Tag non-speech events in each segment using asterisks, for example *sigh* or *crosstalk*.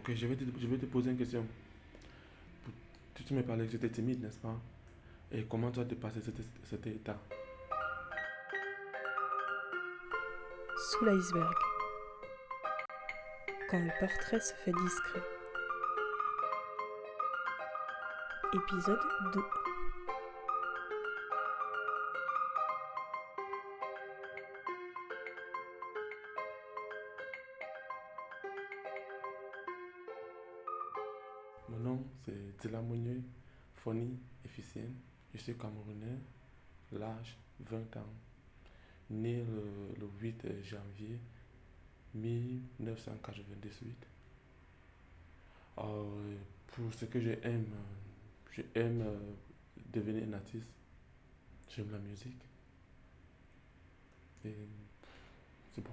Ok, je vais te, je vais te poser une question. Tu, m'as parlé que j'étais timide, n'est-ce pas? Et comment tu as dépassé cet, cet état? Sous l'iceberg. Quand le portrait se fait discret. Épisode 2. 20 ans. Né le, le 8 janvier 1998. Euh, pour ce que j'aime, j'aime euh, devenir un artiste. J'aime la musique. C'est bon.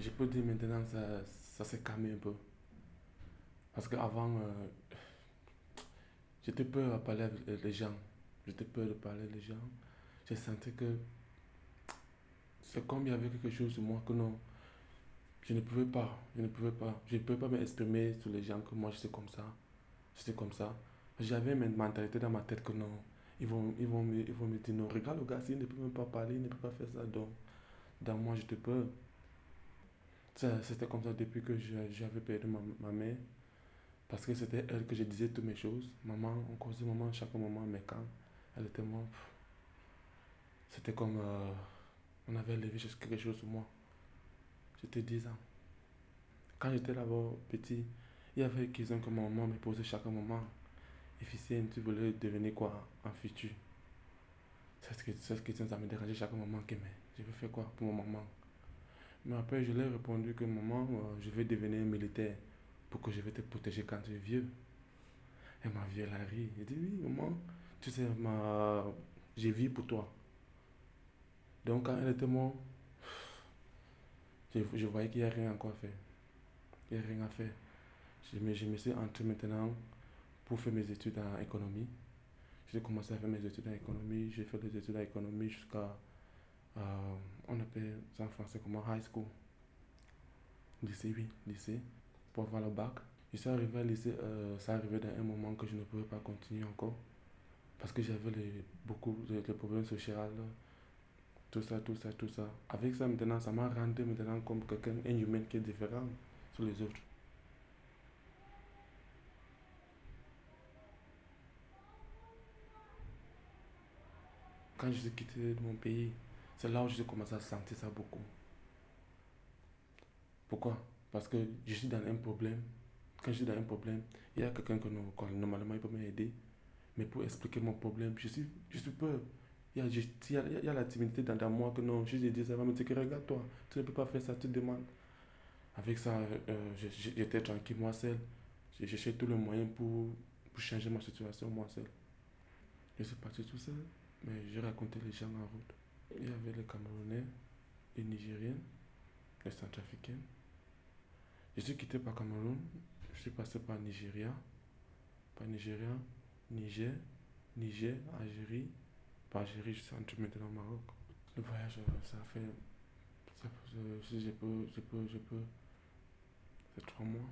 Je peux dire maintenant ça, ça s'est calmé un peu. Parce qu'avant, euh, j'étais peur à parler avec les gens. J'étais peur de parler avec les gens. J'ai senti que c'est comme il y avait quelque chose de moi que non. Je ne pouvais pas, je ne pouvais pas. Je ne pouvais pas m'exprimer sur les gens que moi je suis comme ça. Je suis comme ça. J'avais une mentalité dans ma tête que non. Ils vont, ils vont, me, ils vont me dire non, regarde le gars, il ne peut même pas parler, il ne peut pas faire ça. Donc, dans moi, j'étais peur. C'était comme ça depuis que j'avais perdu ma, mère. Parce que c'était elle que je disais toutes mes choses. Maman, on causait maman chaque moment, mais quand elle était morte, c'était comme euh, on avait levé juste quelque chose sur moi. J'étais 10 ans. Quand j'étais là-bas petit, il y avait une question que ma maman me posait chaque moment. Efficient, tu voulais devenir quoi en futur? Cette, que- cette question, ça me dérangeait chaque moment. Que, mais je vais faire quoi pour ma maman? Mais après, je lui ai répondu que maman, euh, je vais devenir militaire pour que je vais te protéger quand tu es vieux. Et ma vieille a ri. Elle dit oui, maman, tu sais, ma... j'ai vie pour toi. Donc quand elle était morte, je, je voyais qu'il n'y a rien encore à faire. Il n'y a rien à faire. Je me, je me suis entré maintenant pour faire mes études en économie. J'ai commencé à faire mes études en économie. J'ai fait des études en économie jusqu'à, euh, on appelle ça en français comment? High school. Lycée, oui, lycée, pour avoir le bac. Je suis arrivé à lycée, euh, ça arrivait dans un moment que je ne pouvais pas continuer encore. Parce que j'avais les- beaucoup de, problèmes sociaux, tout ça, tout ça, tout ça. Avec ça, maintenant, ça m'a rendu maintenant comme quelqu'un, un humain qui est différent sur les autres. Quand je suis quitté de mon pays, c'est là où j'ai commencé à sentir ça beaucoup. Pourquoi? Parce que je suis dans un problème. Quand je suis dans un problème, il y a quelqu'un que normalement il peut m'aider. Mais pour expliquer mon problème, je suis, je suis peur. Il y a, il y a, il y a la timidité dans, moi que non, je lui dis ça va me dire que regarde toi, tu ne peux pas faire ça, tu demandes. Avec ça, euh, j'étais tranquille, moi seul. J'ai cherché tous les moyens pour, pour changer ma situation, moi seul. Je suis parti tout seul, mais j'ai raconté les gens en route. Il y avait les Camerounais, les Nigériens, les Centrafricains. Je suis quitté par Cameroun, je suis passé par Nigeria, par Nigeria, Niger, Niger, Algérie. Par Algérie, je suis entré maintenant au Maroc. Le voyage, euh, ça fait. Ça, je, si je peux, je peux, je peux. C'est trois mois.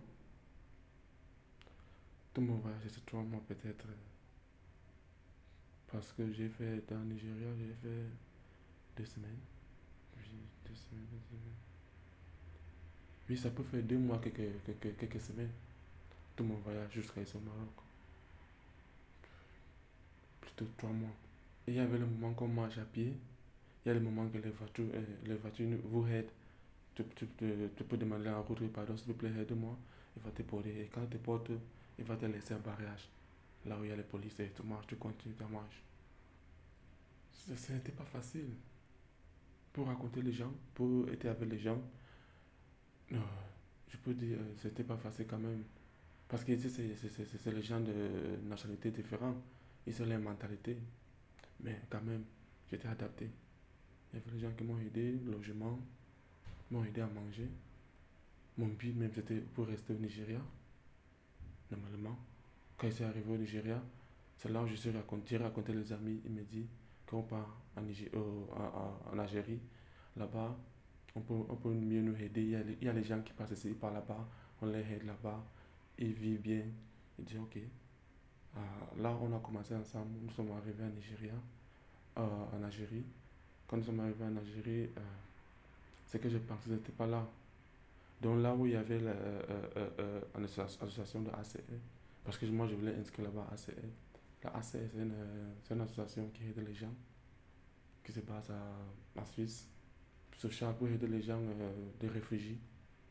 Tout mon voyage, c'est trois mois peut-être. Parce que j'ai fait dans le Nigeria, j'ai fait deux semaines. Deux semaines, deux semaines. Oui, ça peut faire deux mois, quelques, quelques, quelques semaines. Tout mon voyage jusqu'à au Maroc. Plutôt trois mois. Et il y avait le moment qu'on marche à pied. Il y a le moment que les voitures, euh, les voitures vous aident. Tu, tu, tu, peux demander en route, pardon, s'il te plaît, aide-moi. Il va te porter. Et quand il te porte, il va te laisser un barrage. Là où il y a les policiers. Tu marches, tu continues ta marche. Ce n'était pas facile. Pour raconter les gens, pour être avec les gens, non, je peux dire, euh, c'était pas facile quand même. Parce que ici, c'est- c'est- les gens de nationalités différentes. Ils ont leur mentalité. Mais quand même, j'étais adapté. Il y avait les gens qui m'ont aidé, logement, m'ont aidé à manger. Mon but même, c'était pour rester au Nigeria. Normalement, quand je suis arrivé au Nigeria, c'est là où je suis raconté, j'ai raconté les amis. Ils me disent, quand on part euh, en- Algérie, là-bas, on peut, on peut mieux nous aider. Il y, a, il y a les gens qui passent ici, par là-bas, on les aide là-bas, ils vivent bien. Ils disent ok. Ah, là, on a commencé ensemble, nous sommes arrivés en Nigeria, euh, en Algérie. Quand nous sommes arrivés en Algérie, euh, c'est que je pensais n'était pas là. Donc là où il y avait la, euh, euh, euh, une associa- association de ACE, parce que moi je voulais inscrire là-bas ACE. La une, euh, c'est une association qui aide les gens, qui se base à, en Suisse, se charge pour aider les gens euh, des réfugiés.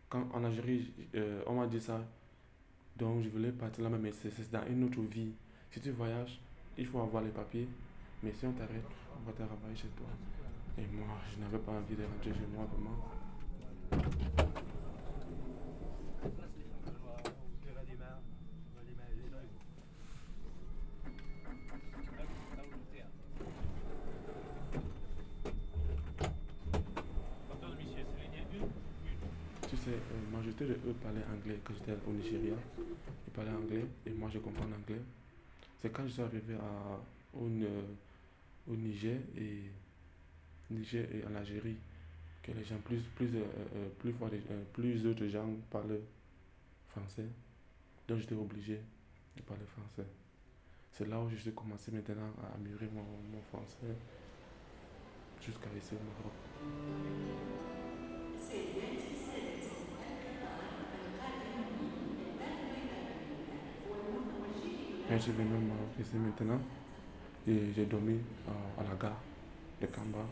Quand en Algérie, euh, on m'a dit ça, donc je voulais partir là-bas, mais c'est dans une autre vie. Si tu voyages, il faut avoir les papiers, mais si on t'arrête, on va te renvoyer chez toi. Et moi, je n'avais pas envie de rentrer chez moi vraiment. Tu sais, euh, moi j'étais de eux parler anglais quand j'étais au Nigeria. Ils parlaient anglais et moi je comprends l'anglais. C'est quand je suis arrivé euh, au Niger et Niger et en Algérie que les gens plus plus euh, euh, plus plus d'autres gens parlent français. Donc j'étais obligé de parler français. C'est là où je suis commencé maintenant à améliorer mon, mon français jusqu'à ici au Maroc. Je suis venu au Maroc ici maintenant, et j'ai dormi euh, à la gare de Kamba,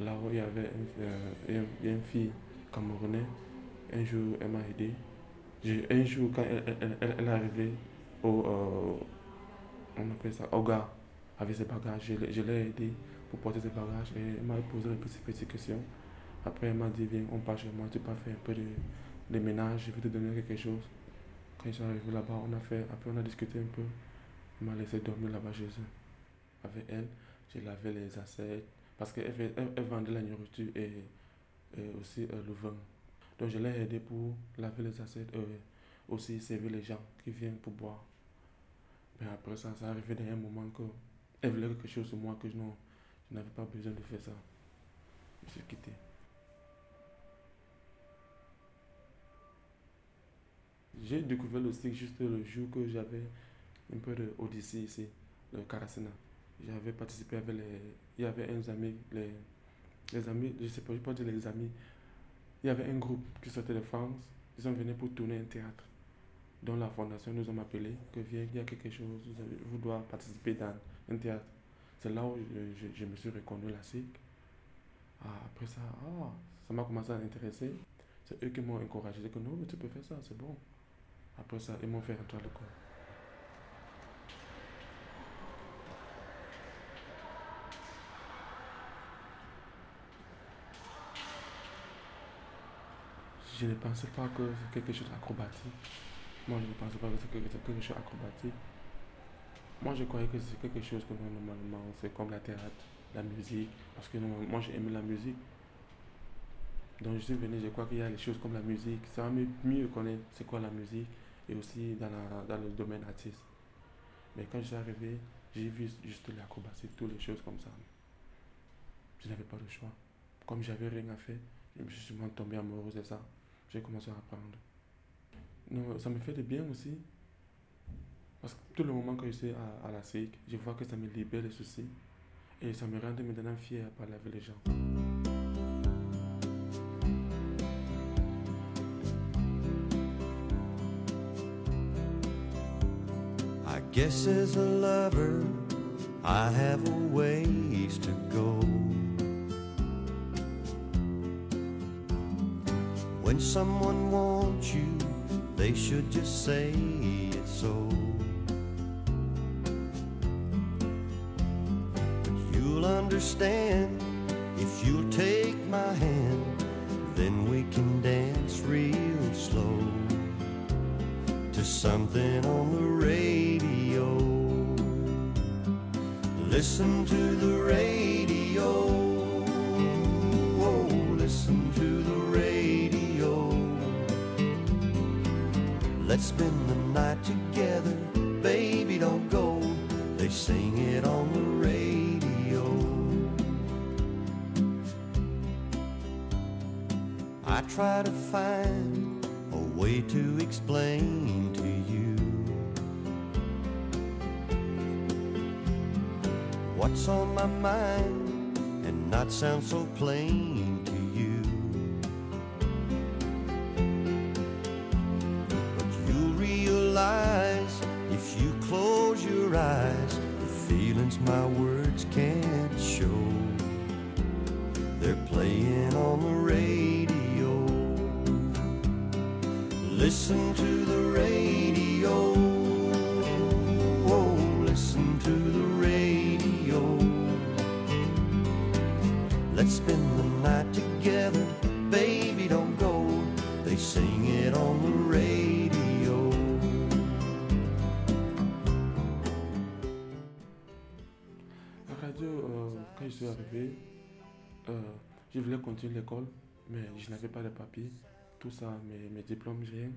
là où il y avait un- euh, une, une fille camerounaise. Un jour, elle m'a aidé. Un jour, quand elle, elle, elle- elle est arrivée au, euh, on appelle ça, au avec ses bagages, je, je l'ai aidé pour porter ses bagages et elle m'a posé des petites, petites questions. Après, elle m'a dit, viens, on part chez moi, tu peux faire un peu de, de ménage, je vais te donner quelque chose. Quand je suis arrivé là-bas, on a fait, après on a discuté un peu. Elle m'a laissé dormir là-bas chez eux. Avec elle, j'ai lavé les assiettes parce qu'elle elle, vendait la nourriture et, aussi euh, le vin. Donc je l'ai aidé pour laver les assiettes et aussi servir les gens qui viennent pour boire. Mais après ça, ça arrivé dans un moment que elle voulait quelque chose sur moi que je n'avais pas besoin de faire ça. Je suis quitté. J'ai découvert le cycle juste le jour que j'avais un peu de ici, le Karasena. J'avais participé avec les. Il y avait un ami, les, les amis, je sais pas, je peux pas dire les amis. Il y avait un groupe qui sortait de France, ils sont venus pour tourner un théâtre. Dont la fondation nous a appelé que viens, il y a quelque chose, vous, avez- vous participer dans un théâtre. C'est là où je, je- me suis reconnu la SIC. Ah, après ça, ah, ça m'a commencé à intéresser. C'est eux qui m'ont encouragé. Que non, mais tu peux faire ça, c'est bon. Après ça, ils m'ont fait rentrer à l'école. Je ne pensais pas que c'est quelque chose d'acrobatique. Moi, je ne pensais pas que c'est quelque, chose d'acrobatique. Moi, je croyais que c'est quelque chose que normalement, c'est comme la théâtre, la musique. Parce que moi, j'ai aimé la musique. Donc, je suis venu, je crois qu'il y a les choses comme la musique. Ça va mieux connaître c'est quoi la musique et aussi dans, la, dans le domaine artiste. Mais quand je suis arrivé, j'ai vu juste l'acrobatie, toutes les choses comme ça. Je n'avais pas de choix. Comme j'avais rien à faire, je me suis tombé amoureux de ça. J'ai commencé à apprendre. Non, ça me fait du bien aussi. Parce que tout le moment que je suis à, à la SIC, je vois que ça me libère les soucis. Et ça me rend maintenant fier à parler avec les gens. Guess as a lover, I have a ways to go. When someone wants you, they should just say it so. But you'll understand if you'll take my hand, then we can dance real slow to something on the radio. Listen to the radio. Oh, listen to the radio. Let's spend the night together, baby, don't go. They sing it on the radio. I try to what's on my mind and not sound so plain to you. But you'll realize if you close your eyes, the feelings my words can't show. They're playing on the radio. Listen to the radio. Suis arrivé, euh, je voulais continuer l'école, mais je n'avais pas de papiers, tout ça, mes, mes diplômes, rien.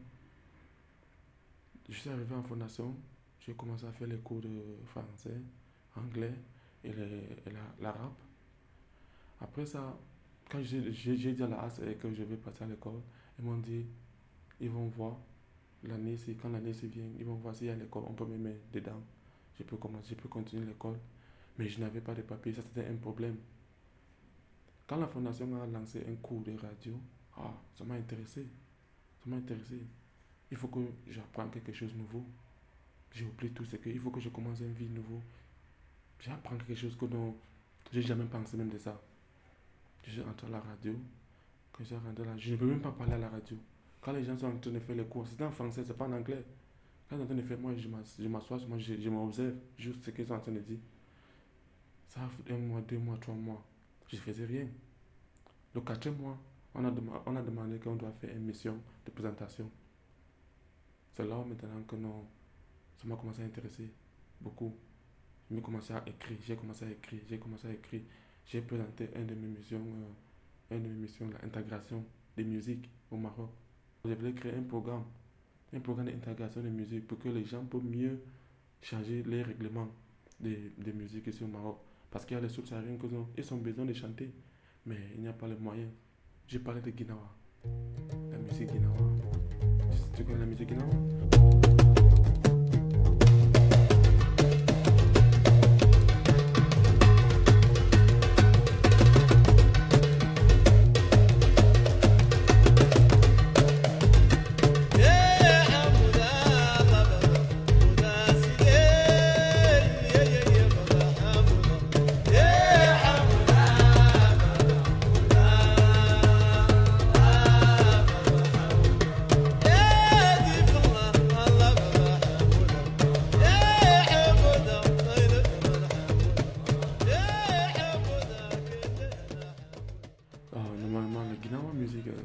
Je suis arrivé en fondation, j'ai commencé à faire les cours de français, anglais et, et la- l'arabe. Après ça, quand j'ai dit à la ASE que je vais passer à l'école, ils m'ont dit, ils vont voir l'année, quand l'année se vient, ils vont voir s'il y a l'école, on peut me mettre dedans. Je peux commencer, je peux continuer l'école. Mais je n'avais pas de papier, ça c'était un problème. Quand la fondation a lancé un cours de radio, ah, ça m'a intéressé. Ça m'a intéressé. Il faut que j'apprenne quelque chose de nouveau. J'ai oublié tout ce que. Il faut que je commence une vie nouveau. J'apprends quelque chose que dont j'ai jamais pensé même de ça. Je suis rentré à la radio. Quand je suis là, je ne peux même pas parler à la radio. Quand les gens sont en train de faire les cours, c'est en français, c'est pas en anglais. Quand ils sont en train de faire, moi je m'assois, moi je, je m'observe juste ce qu'ils sont en train de dire. Ça a un mois, deux mois, trois mois. Je ne faisais rien. Le quatrième mois, on a, on a demandé qu'on doit faire une mission de présentation. C'est là maintenant que non, ça m'a commencé à intéresser beaucoup. J'ai commencé à écrire, j'ai commencé à écrire, j'ai commencé à écrire. J'ai présenté une de mes missions, euh, une de mes missions, l'intégration des musiques au Maroc. Je voulais créer un programme, un programme d'intégration des musiques pour que les gens puissent mieux changer les règlements des, des musiques ici au Maroc. Parce qu'il y a les subsahariens qui ont, ils ont besoin de chanter, mais il n'y a pas les moyens. J'ai parlé de Guinawa, la musique Guinawa. Tu, tu connais la musique Guinawa?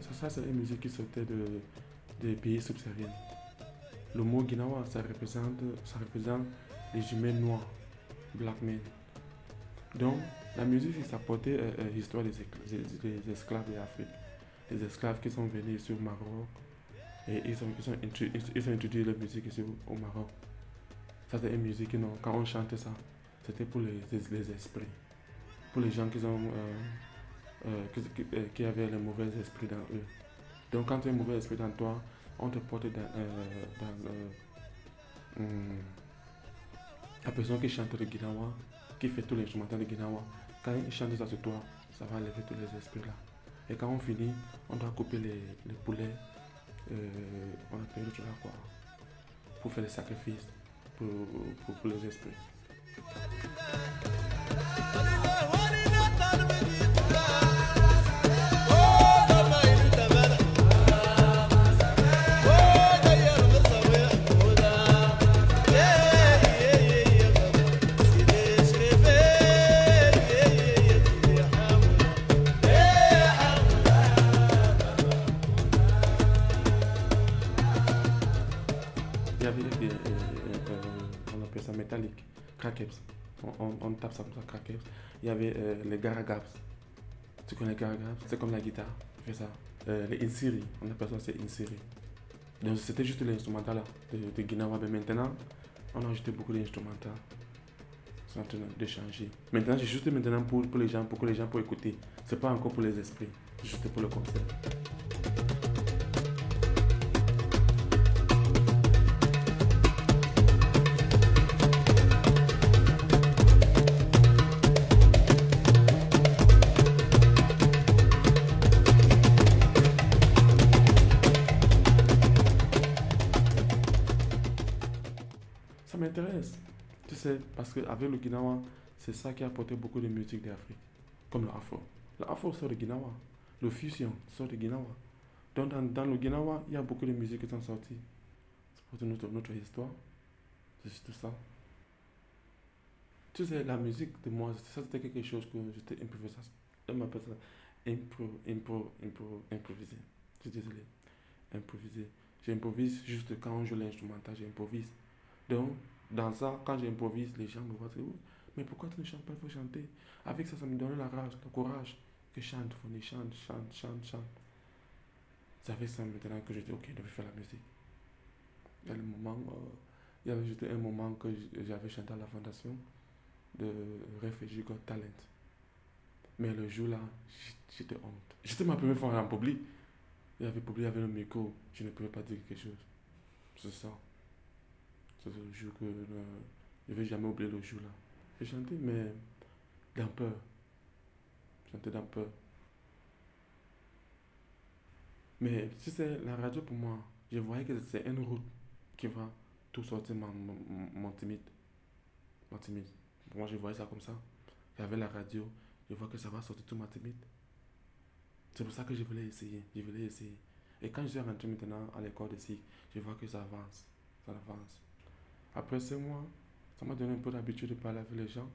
Ça, ça c'est une musique qui sortait de, des pays subsahariens. Le mot Guinawa, ça représente, ça représente les humains noirs, black men. Donc, la musique, sa portée euh, euh, l'histoire des, des- des esclaves d'Afrique. Les esclaves qui sont venus sur le Maroc et ils ont, ils ont, introduit la musique ici au, Maroc. Ça, c'est une musique, non, quand on chantait ça, c'était pour les esprits. Pour les gens qui ont. euh, euh, euh, qui avaient le mauvais esprit dans eux. Donc quand tu as un mauvais esprit dans toi, on te porte dans, euh, hum, la personne qui chante le Guinawa, qui fait tout l'instrumental de Guinawa. Quand il chante ça sur toi, ça va enlever tous les esprits là. Et quand on finit, on doit couper les, les poulets, on appelle le quoi, pour faire les sacrifices pour, pour les esprits. Il y avait des, on appelle ça métallique, crackers. On, on, tape ça comme ça, crackers. Il y avait euh, les garagabs. Tu connais les garagabs C'est comme la guitare. On fait ça. Euh, les insiri, on appelle ça c'est insiri. Donc c'était juste l'instrumental là, de, de Guinawa. Mais maintenant, on a ajouté beaucoup d'instrumentales. Sont en train de changer. Maintenant, c'est juste maintenant pour, pour les gens, pour que les gens puissent écouter. C'est pas encore pour les esprits. C'est juste pour le concert. Sais, parce qu'avec le Guinawa, c'est ça qui a apporté beaucoup de musique d'Afrique, comme l'afro. L'afro sort de Guinawa, le fusion sort de Guinawa. Donc dans, dans le Guinawa, il y a beaucoup de musiques qui sont sorties. C'est pour notre, notre histoire. C'est juste ça. Tu sais, la musique de moi, ça c'était quelque chose que j'étais improvisé. On m'appelle ça impro, impro, impro, improvisé. Je suis désolé. Improvisé. J'improvise juste quand je joue l'instrumental, j'improvise. Donc, dans ça, quand j'improvise, les gens me voient, c'est, mais pourquoi tu ne chantes pas, il faut chanter. Avec ça, ça me donne la rage, le courage. Que chante, Fonny, chante, chante, chante, chante. C'est avec ça maintenant que je dis, ok, je vais faire la musique. Il y a le moment, euh, il y avait juste un moment que j'avais chanté à la fondation de Refugee Got Talent. Mais le jour-là, j'étais honte. C'était ma première fois en public. Il y avait public, il y avait le micro. Je ne pouvais pas dire quelque chose. C'est ça. C'est le jour que je ne vais jamais oublier le jour-là. J'ai chanté, mais d'un peur. Chanté d'un peur. Mais si c'est la radio pour moi, je voyais que c'est une route qui va tout sortir mon, mon, timide. Mon timide. Moi, je voyais ça comme ça. Avec la radio, je vois que ça va sortir tout ma timide. C'est pour ça que je voulais essayer. Je voulais essayer. Et quand je suis rentré maintenant à l'école de je vois que ça avance. Ça avance. Après ce mois, ça m'a donné un peu d'habitude de parler avec les gens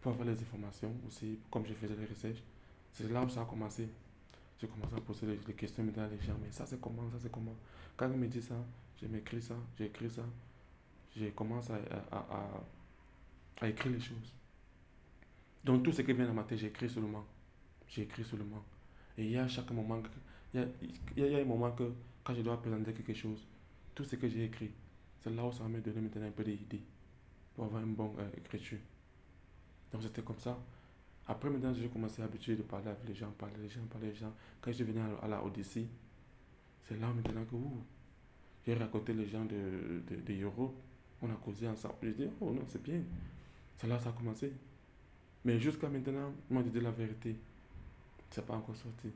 pour avoir les informations aussi, comme je faisais les recherches. C'est là où ça a commencé. J'ai commencé à poser les, questions à les gens. Mais ça, c'est comment? Ça, c'est comment? Quand ils me disent ça, je m'écris ça, j'écris ça. Je commence à, à, à, à, écrire les choses. Donc, tout ce qui vient dans ma tête, j'écris seulement. J'écris seulement. Et il y a chaque moment, il y a, il y a un moment que quand je dois présenter quelque chose, tout ce que j'ai écrit, c'est là où ça va me donner maintenant un peu d'idées pour avoir une bonne euh, écriture. Donc c'était comme ça. Après, maintenant, j'ai commencé à habituer de parler avec les gens, parler les gens, parler les gens. Quand je venu à, la Odyssée, c'est là maintenant que j'ai raconté les gens de, de. On a causé ensemble. Je dis, oh non, c'est bien. C'est là que ça a commencé. Mais jusqu'à maintenant, moi, je dis la vérité. C'est pas encore sorti.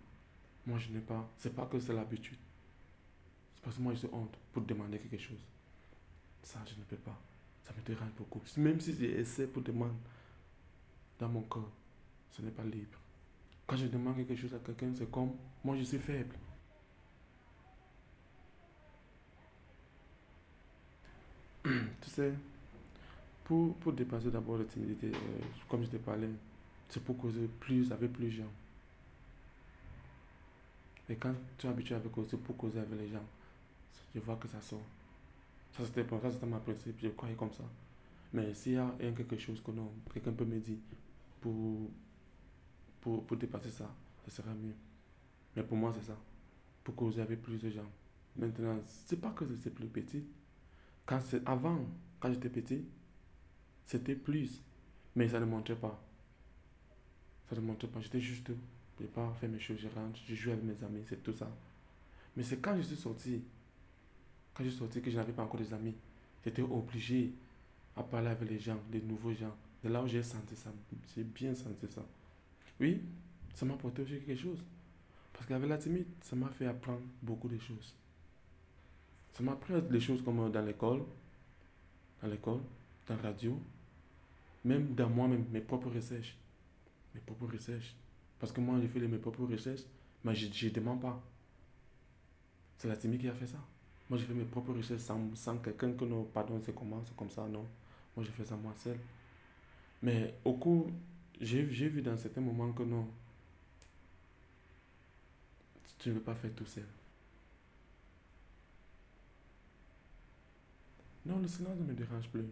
Moi, je n'ai pas. C'est pas que c'est l'habitude. C'est parce que moi, j'ai honte pour demander quelque chose. Ça, je ne peux pas. Ça me dérange beaucoup. Même si j'essaie pour demander dans mon corps, ce n'est pas libre. Quand je demande quelque chose à quelqu'un, c'est comme moi, je suis faible. *clears throat* tu sais, pour, pour dépasser d'abord la timidité, euh, comme je t'ai parlé, c'est pour causer plus avec plus de gens. Et quand tu es habitué avec causer pour causer avec les gens, je vois que ça sort. Ça c'était ça c'était ma principe, je croyais comme ça. Mais s'il y a quelque chose que non, quelqu'un peut me dire pour, pour, pour dépasser ça, ça sera mieux. Mais pour moi, c'est ça. Pour causer avec plus de gens. Maintenant, c'est pas que c'est plus petit. Quand c'est avant, quand j'étais petit, c'était plus. Mais ça ne montrait pas. Ça ne montrait pas. J'étais juste, je n'ai pas fait mes choses, je rentre, je joue avec mes amis, c'est tout ça. Mais c'est quand je suis sorti, quand je sorti que je n'avais pas encore des amis, j'étais obligé à parler avec les gens, les nouveaux gens. C'est là où j'ai senti ça. J'ai bien senti ça. Oui, ça m'a apporté aussi quelque chose. Parce qu'avec la timide, ça m'a fait apprendre beaucoup de choses. Ça m'a appris des choses comme dans l'école, dans l'école, dans la radio, même dans moi-même, mes propres recherches. Mes propres recherches. Parce que moi, j'ai fait mes propres recherches, mais je ne demande pas. C'est la timide qui a fait ça. Moi, j'ai fait mes propres recherches sans, sans quelqu'un que non, pardon, c'est comment, c'est comme ça, non. Moi, j'ai fait ça moi seul. Mais au cours, j'ai vu dans certains moments que non, tu ne veux pas faire tout seul. Non, le silence ne me dérange plus.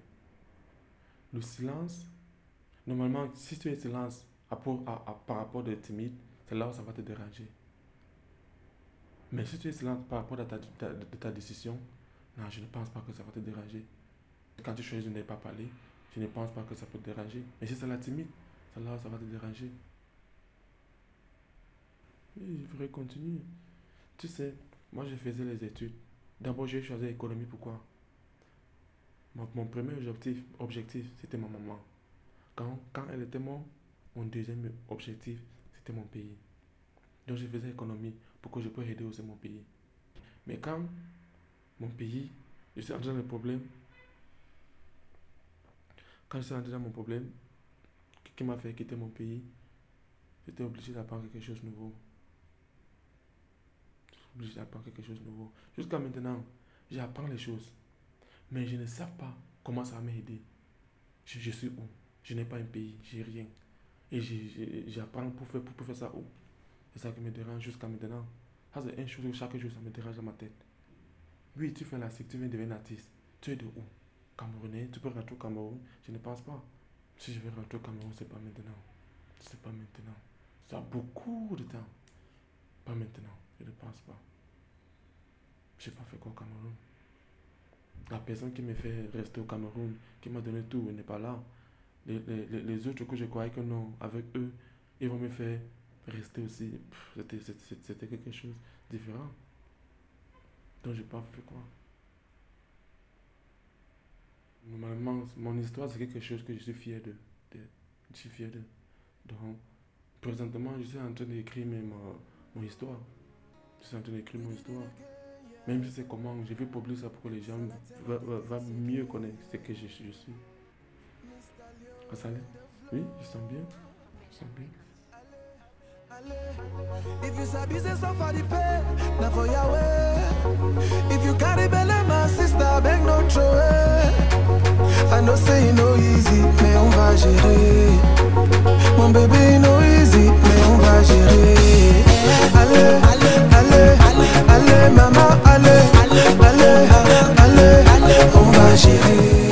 Le silence, normalement, si tu es silence à, à, par rapport de timide, c'est là où ça va te déranger. Mais si tu es silence par rapport à ta, de ta décision, non, je ne pense pas que ça va te déranger. Quand tu choisis de ne pas parler, je ne pense pas que ça peut te déranger. Mais si c'est la timide, ça là, ça va te déranger. Oui, je ferai continuer. Tu sais, moi je faisais les études. D'abord, j'ai choisi l'économie. Pourquoi? Mon, mon, premier objectif, objectif c'était ma maman. Quand, quand elle était morte, mon deuxième objectif, c'était mon pays. Donc je faisais économie pour que je puisse aider aussi mon pays. Mais quand mon pays, je suis entré dans le problème, Quand je suis rentré dans mon problème, qui m'a fait quitter mon pays, j'étais obligé d'apprendre quelque chose de nouveau. J'étais obligé d'apprendre quelque chose de nouveau. Jusqu'à maintenant, j'apprends les choses. Mais je ne sais pas comment ça va m'aider. Je, suis où? Je n'ai pas un pays, j'ai rien. Et j'apprends pour faire, pour faire ça où? C'est ça qui me dérange jusqu'à maintenant. Ça, c'est une chose que chaque jour, ça me dérange dans ma tête. Oui, tu fais la cycle, tu viens devenir artiste. Tu es de où? Camerounais, tu peux rentrer au Cameroun? Je ne pense pas. Si je vais rentrer au Cameroun, c'est pas maintenant. C'est pas maintenant. Ça a beaucoup de temps. Pas maintenant. Je ne pense pas. Je n'ai pas fait quoi au Cameroun. La personne qui me fait rester au Cameroun, qui m'a donné tout, n'est pas là. Les- les- les autres que je croyais que non, avec eux, ils vont me faire rester aussi. C'était, quelque chose de différent. Donc, j'ai pas fait quoi. Normalement, mon histoire, c'est quelque chose que je suis fier de. de- je suis fier de. Donc, présentement, je suis en train d'écrire mes- ma, mon histoire. Je suis en train d'écrire mon histoire. Même si c'est comment, je vais publier ça pour que les gens va, va- va mieux connaître ce que je, je suis. Ah, Oui, je sens bien. Je sens bien. If you sabi say suffer the pain, na for your way. If you carry belle, my sister, beg no throw. I know say no easy, mais on va gérer. Mon bébé no easy, mais on va gérer. Allez, allez, allez, allez, maman, allez, allez, allez, on va gérer.